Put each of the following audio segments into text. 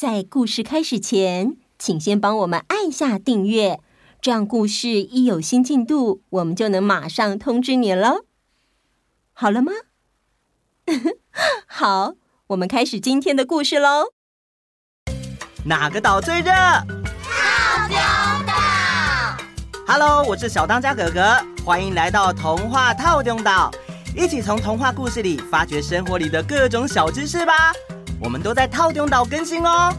在故事开始前，请先帮我们按下订阅，这样故事一有新进度，我们就能马上通知你喽。好了吗？好，我们开始今天的故事喽。哪个岛最热？套丁岛。Hello，我是小当家哥哥，欢迎来到童话套丁岛，一起从童话故事里发掘生活里的各种小知识吧。我们都在套丁岛更新哦。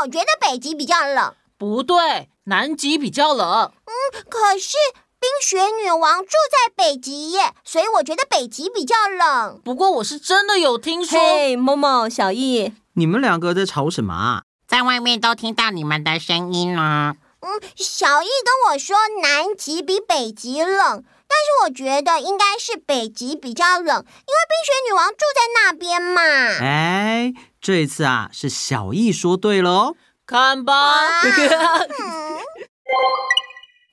我觉得北极比较冷。不对，南极比较冷。嗯，可是冰雪女王住在北极耶，所以我觉得北极比较冷。不过我是真的有听说。嘿，某某、小易，你们两个在吵什么啊？在外面都听到你们的声音了。嗯，小易跟我说南极比北极冷。但是我觉得应该是北极比较冷，因为冰雪女王住在那边嘛。哎，这一次啊，是小易说对了哦。看吧，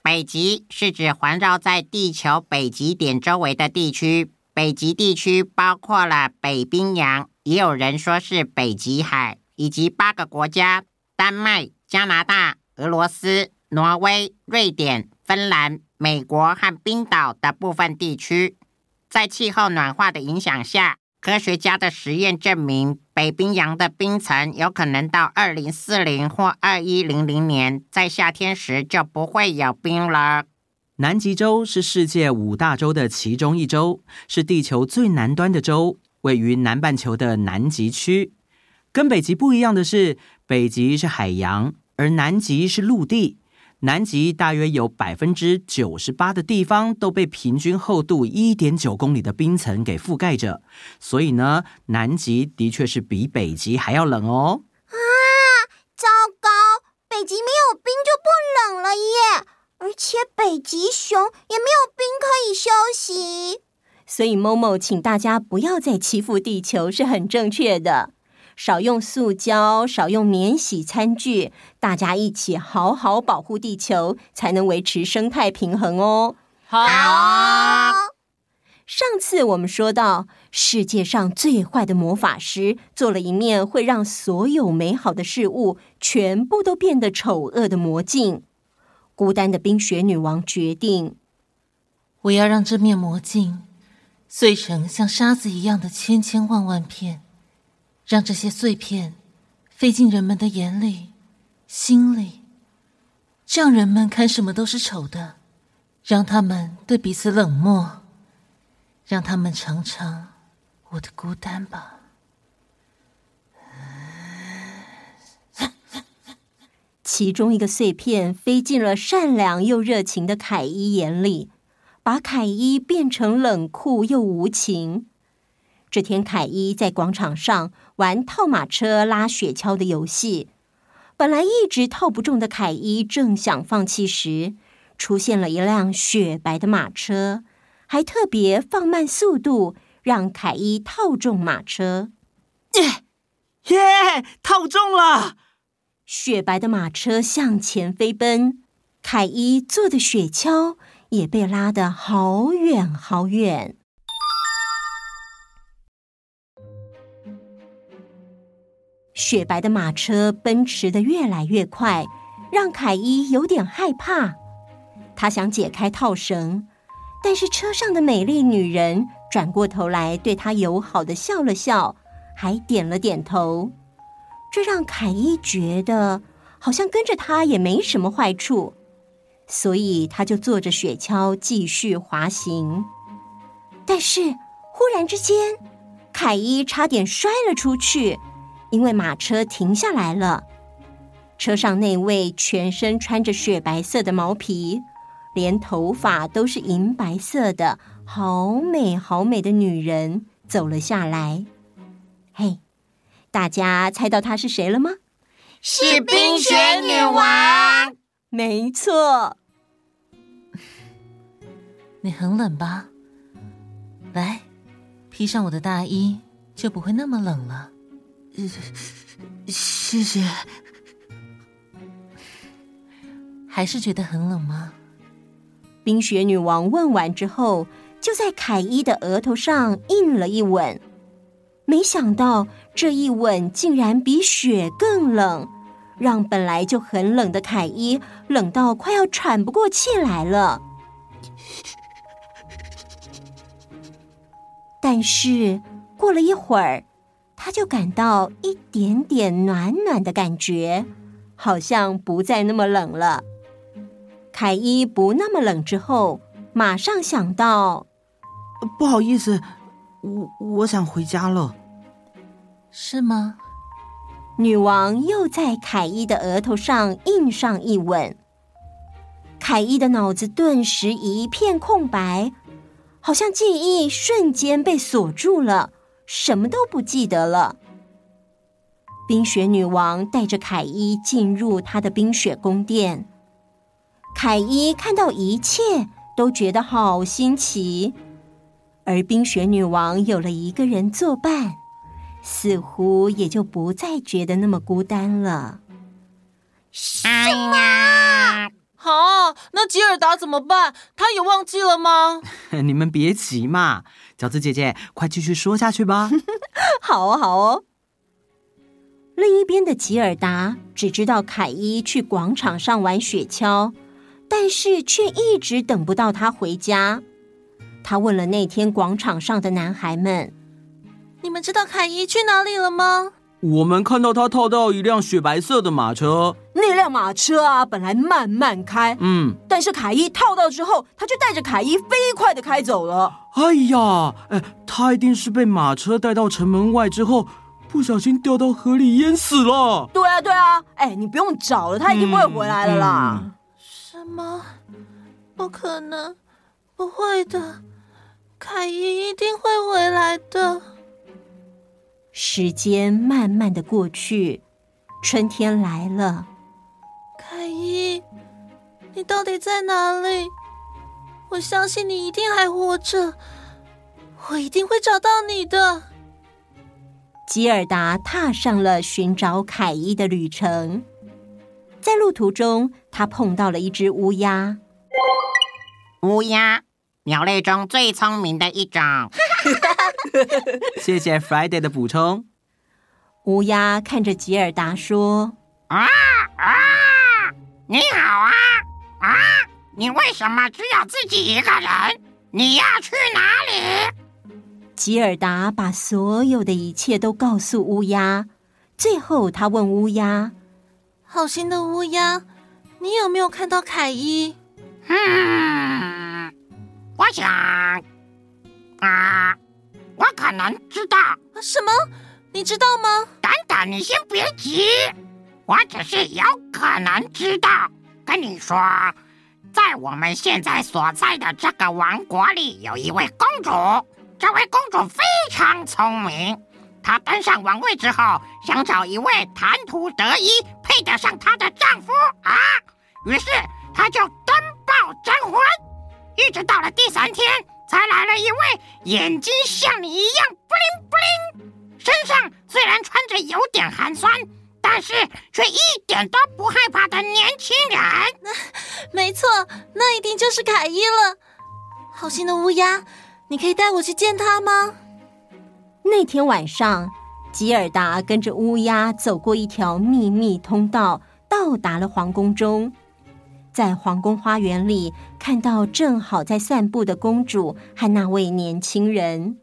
北极是指环绕在地球北极点周围的地区。北极地区包括了北冰洋，也有人说是北极海，以及八个国家：丹麦、加拿大、俄罗斯、挪威、瑞典、芬兰。美国和冰岛的部分地区，在气候暖化的影响下，科学家的实验证明，北冰洋的冰层有可能到二零四零或二一零零年，在夏天时就不会有冰了。南极洲是世界五大洲的其中一洲，是地球最南端的洲，位于南半球的南极区。跟北极不一样的是，北极是海洋，而南极是陆地。南极大约有百分之九十八的地方都被平均厚度一点九公里的冰层给覆盖着，所以呢，南极的确是比北极还要冷哦。啊，糟糕！北极没有冰就不冷了耶，而且北极熊也没有冰可以休息。所以某某请大家不要再欺负地球是很正确的。少用塑胶，少用免洗餐具，大家一起好好保护地球，才能维持生态平衡哦。好。上次我们说到，世界上最坏的魔法师做了一面会让所有美好的事物全部都变得丑恶的魔镜。孤单的冰雪女王决定，我要让这面魔镜碎成像沙子一样的千千万万片。让这些碎片飞进人们的眼里、心里，这样人们看什么都是丑的。让他们对彼此冷漠，让他们尝尝我的孤单吧。其中一个碎片飞进了善良又热情的凯伊眼里，把凯伊变成冷酷又无情。这天，凯伊在广场上玩套马车拉雪橇的游戏。本来一直套不中的凯伊正想放弃时，出现了一辆雪白的马车，还特别放慢速度，让凯伊套中马车。耶耶，套中了！雪白的马车向前飞奔，凯伊坐的雪橇也被拉得好远好远。雪白的马车奔驰的越来越快，让凯伊有点害怕。他想解开套绳，但是车上的美丽女人转过头来对他友好地笑了笑，还点了点头。这让凯伊觉得好像跟着他也没什么坏处，所以他就坐着雪橇继续滑行。但是忽然之间，凯伊差点摔了出去。因为马车停下来了，车上那位全身穿着雪白色的毛皮，连头发都是银白色的，好美好美的女人走了下来。嘿，大家猜到她是谁了吗？是冰雪女王。没错。你很冷吧？来，披上我的大衣，就不会那么冷了。谢谢。还是觉得很冷吗？冰雪女王问完之后，就在凯伊的额头上印了一吻。没想到这一吻竟然比雪更冷，让本来就很冷的凯伊冷到快要喘不过气来了。但是过了一会儿，他就感到一点点暖暖的感觉，好像不再那么冷了。凯伊不那么冷之后，马上想到：“不好意思，我我想回家了。”是吗？女王又在凯伊的额头上印上一吻。凯伊的脑子顿时一片空白，好像记忆瞬间被锁住了，什么都不记得了。冰雪女王带着凯伊进入她的冰雪宫殿。凯伊看到一切都觉得好新奇，而冰雪女王有了一个人作伴，似乎也就不再觉得那么孤单了。什么？好，那吉尔达怎么办？他也忘记了吗？你们别急嘛，饺子姐姐，快继续说下去吧。好哦，好哦。另一边的吉尔达只知道凯伊去广场上玩雪橇。但是却一直等不到他回家。他问了那天广场上的男孩们：“你们知道凯伊去哪里了吗？”我们看到他套到一辆雪白色的马车。那辆马车啊，本来慢慢开，嗯，但是凯伊套到之后，他就带着凯伊飞快的开走了。哎呀，哎，他一定是被马车带到城门外之后，不小心掉到河里淹死了。对啊，对啊，哎，你不用找了，他一定不会回来了啦。嗯嗯什么？不可能，不会的，凯伊一定会回来的。时间慢慢的过去，春天来了。凯伊，你到底在哪里？我相信你一定还活着，我一定会找到你的。吉尔达踏上了寻找凯伊的旅程。在路途中，他碰到了一只乌鸦。乌鸦，鸟类中最聪明的一种。谢谢 Friday 的补充。乌鸦看着吉尔达说：“啊啊，你好啊啊！你为什么只有自己一个人？你要去哪里？”吉尔达把所有的一切都告诉乌鸦。最后，他问乌鸦。好心的乌鸦，你有没有看到凯伊？嗯，我想，啊，我可能知道。什么？你知道吗？等等，你先别急，我只是有可能知道。跟你说，在我们现在所在的这个王国里，有一位公主。这位公主非常聪明。她登上王位之后，想找一位谈吐得宜、配得上她的丈夫啊，于是她就登报征婚。一直到了第三天，才来了一位眼睛像你一样布灵布灵，身上虽然穿着有点寒酸，但是却一点都不害怕的年轻人。没错，那一定就是凯伊了。好心的乌鸦，你可以带我去见他吗？那天晚上，吉尔达跟着乌鸦走过一条秘密通道，到达了皇宫中。在皇宫花园里，看到正好在散步的公主和那位年轻人。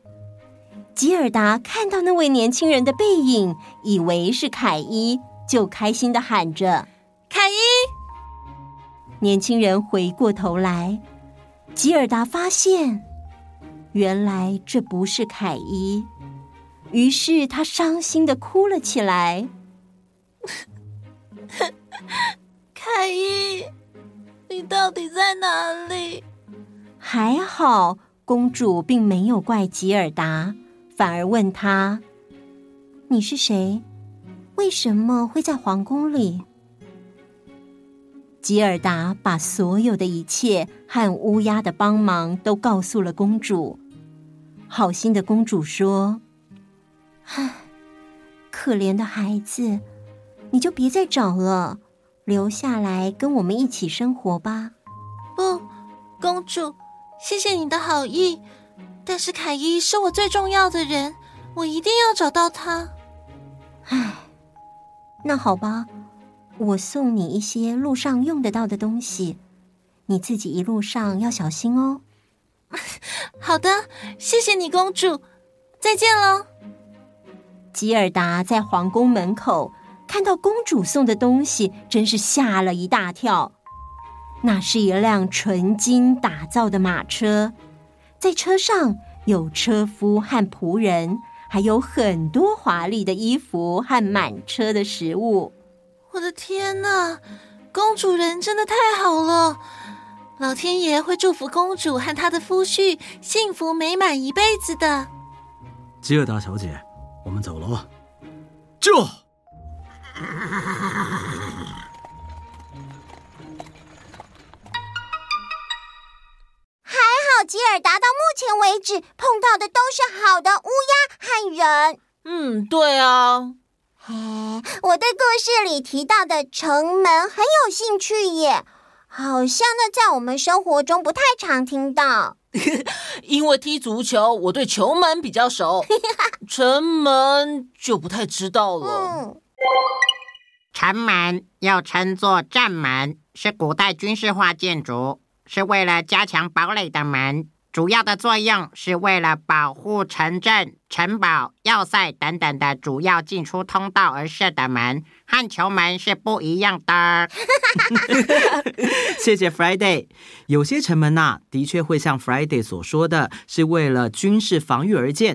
吉尔达看到那位年轻人的背影，以为是凯伊，就开心的喊着：“凯伊！”年轻人回过头来，吉尔达发现，原来这不是凯伊。于是他伤心的哭了起来。凯伊，你到底在哪里？还好，公主并没有怪吉尔达，反而问他：“你是谁？为什么会在皇宫里？”吉尔达把所有的一切和乌鸦的帮忙都告诉了公主。好心的公主说。唉，可怜的孩子，你就别再找了，留下来跟我们一起生活吧。不，公主，谢谢你的好意，但是凯伊是我最重要的人，我一定要找到他。唉，那好吧，我送你一些路上用得到的东西，你自己一路上要小心哦。好的，谢谢你，公主，再见喽。吉尔达在皇宫门口看到公主送的东西，真是吓了一大跳。那是一辆纯金打造的马车，在车上有车夫和仆人，还有很多华丽的衣服和满车的食物。我的天哪，公主人真的太好了！老天爷会祝福公主和她的夫婿幸福美满一辈子的。吉尔达小姐。我们走喽，这吉尔达到目前为止碰到的都是好的乌鸦和人。嗯，对啊。嘿，我对故事里提到的城门很有兴趣耶，好像那在我们生活中不太常听到。因为踢足球，我对球门比较熟，城门就不太知道了。嗯，城门又称作战门，是古代军事化建筑，是为了加强堡垒的门。主要的作用是为了保护城镇、城堡、要塞等等的主要进出通道而设的门，和球门是不一样的。谢谢 Friday。有些城门呐、啊，的确会像 Friday 所说的，是为了军事防御而建；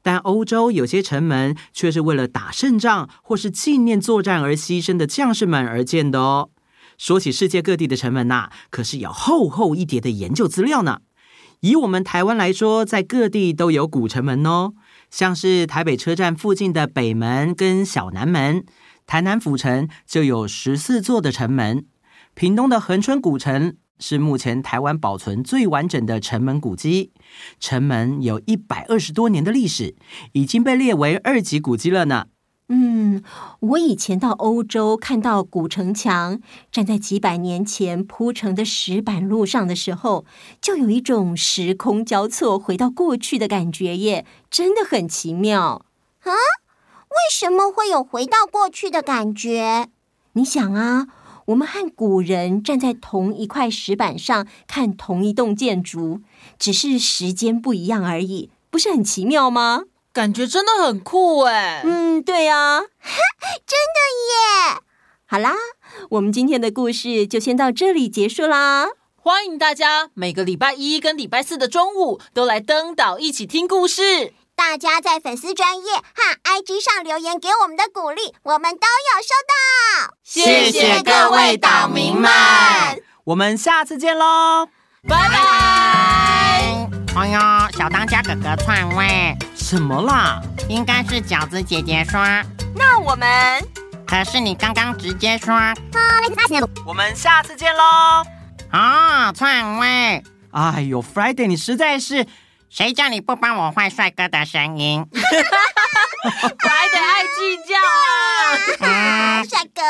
但欧洲有些城门却是为了打胜仗或是纪念作战而牺牲的将士们而建的哦。说起世界各地的城门呐、可是有厚厚一叠的研究资料呢。以我们台湾来说，在各地都有古城门哦，像是台北车站附近的北门跟小南门，台南府城就有十四座的城门，屏东的恒春古城是目前台湾保存最完整的城门古迹，城门有一百二十多年的历史，已经被列为二级古迹了呢。嗯，我以前到欧洲看到古城墙，站在几百年前铺成的石板路上的时候，就有一种时空交错、回到过去的感觉耶，真的很奇妙啊！为什么会有回到过去的感觉？你想啊，我们和古人站在同一块石板上看同一栋建筑，只是时间不一样而已，不是很奇妙吗？感觉真的很酷哎！嗯，对呀，真的耶！好啦，我们今天的故事就先到这里结束啦。欢迎大家每个礼拜一跟礼拜四的中午都来登岛一起听故事。大家在粉丝专业和 IG 上留言给我们的鼓励，我们都有收到。谢谢各位岛民们，我们下次见喽，拜拜！哎呦，小当家哥哥篡位。什么啦？应该是饺子姐姐说。那我们？可是你刚刚直接说。我们下次见喽。啊，篡位。哎呦，Friday，你实在是……谁叫你不帮我换帅哥的声音？Friday 爱计较啊。嗯，帅哥。